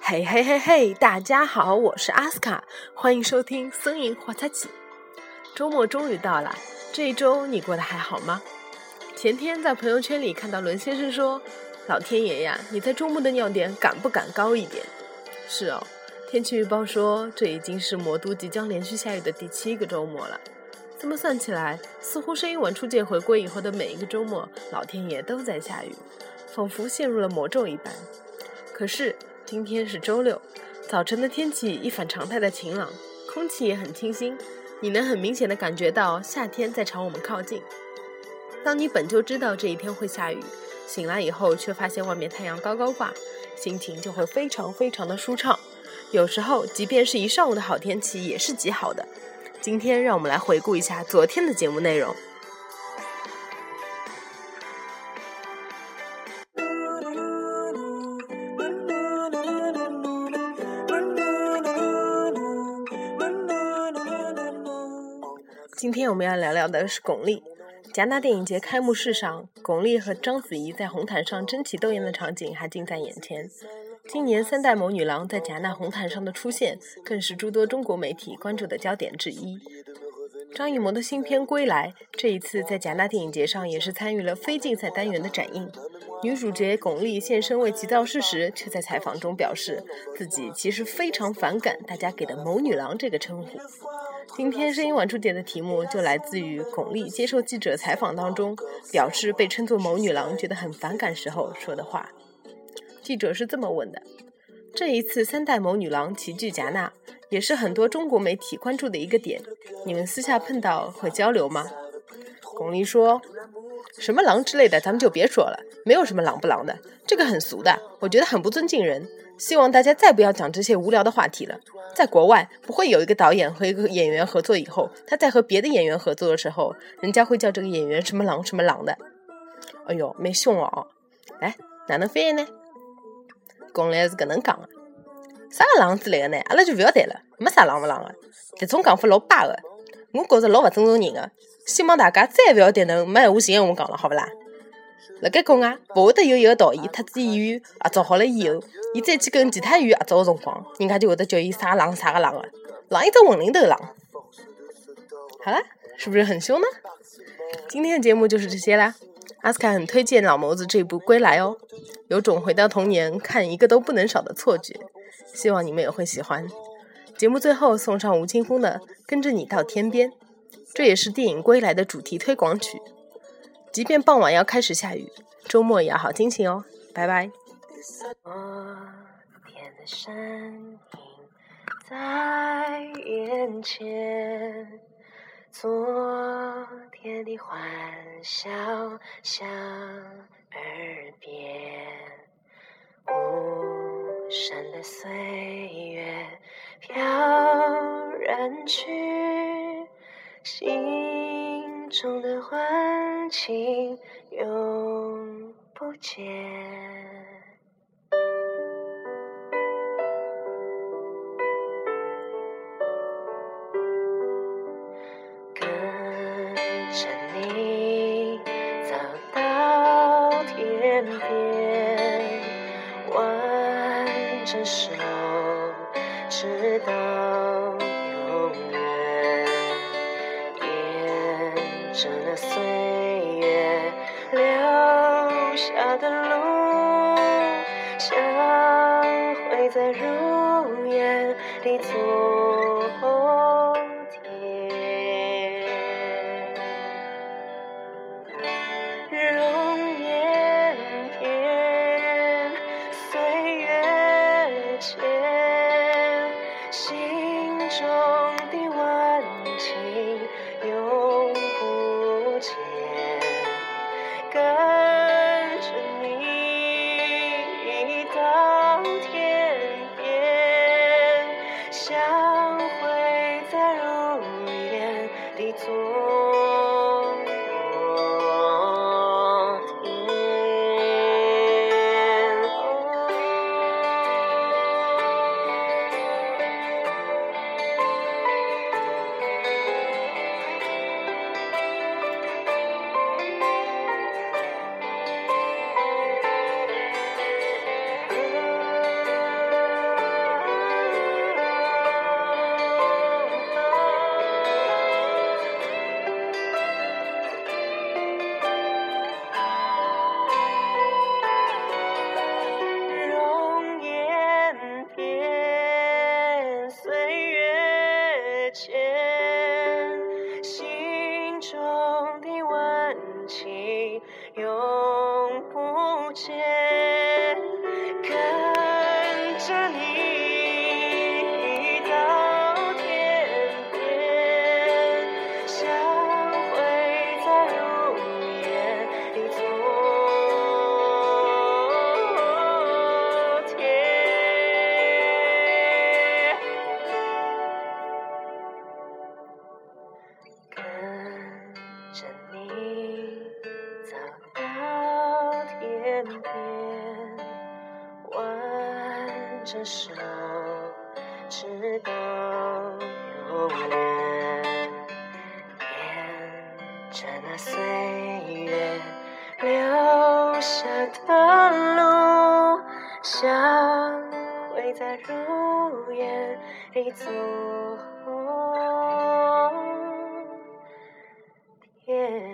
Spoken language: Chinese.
嘿嘿嘿嘿，大家好，我是阿斯卡，欢迎收听森林花菜记。周末终于到了，这一周你过得还好吗？前天在朋友圈里看到伦先生说：“老天爷呀，你在周末的尿点敢不敢高一点？”是哦，天气预报说这已经是魔都即将连续下雨的第七个周末了。这么算起来，似乎声音晚出界回归以后的每一个周末，老天爷都在下雨，仿佛陷入了魔咒一般。可是今天是周六，早晨的天气一反常态的晴朗，空气也很清新，你能很明显的感觉到夏天在朝我们靠近。当你本就知道这一天会下雨，醒来以后却发现外面太阳高高挂，心情就会非常非常的舒畅。有时候，即便是一上午的好天气，也是极好的。今天让我们来回顾一下昨天的节目内容。今天我们要聊聊的是巩俐。戛纳电影节开幕式上，巩俐和章子怡在红毯上争奇斗艳的场景还近在眼前。今年三代谋女郎在戛纳红毯上的出现，更是诸多中国媒体关注的焦点之一。张艺谋的新片《归来》这一次在戛纳电影节上也是参与了非竞赛单元的展映。女主角巩俐现身为急躁事时，却在采访中表示自己其实非常反感大家给的“谋女郎”这个称呼。今天声音晚出节的题目就来自于巩俐接受记者采访当中表示被称作“谋女郎”觉得很反感时候说的话。记者是这么问的：“这一次三代谋女郎齐聚戛纳，也是很多中国媒体关注的一个点。你们私下碰到会交流吗？”巩俐说：“什么狼之类的，咱们就别说了，没有什么狼不狼的，这个很俗的，我觉得很不尊敬人。希望大家再不要讲这些无聊的话题了。在国外，不会有一个导演和一个演员合作以后，他在和别的演员合作的时候，人家会叫这个演员什么狼什么狼的。哎呦，没凶哦！哎，哪能翻译呢？”巩俐是搿能讲的，啥个狼之类的呢？阿拉就勿要谈了，没啥狼勿狼的，搿种讲法老巴的，我觉着老勿尊重人的。希望大家再勿要迭能没闲话寻闲话讲了，好勿啦？辣盖国外，勿会得有一个导演特子演员合作好了以后，伊再去跟其他演员合作的辰光，人家就会得叫伊啥狼啥个狼的，狼一只混龄头狼。好了，是不是很凶呢？今天的节目就是这些啦。阿斯卡很推荐老谋子这部《归来》哦，有种回到童年看一个都不能少的错觉，希望你们也会喜欢。节目最后送上吴青峰的《跟着你到天边》，这也是电影《归来》的主题推广曲。即便傍晚要开始下雨，周末也要好心情哦。拜拜。昨天的欢笑响耳边，无声的岁月飘然去，心中的欢情永不见见。手，直到永远，沿着那岁月留下的路，相会在将会在如烟的昨。着手，直到永远。沿着那岁月留下的路，相会在如烟一族。天。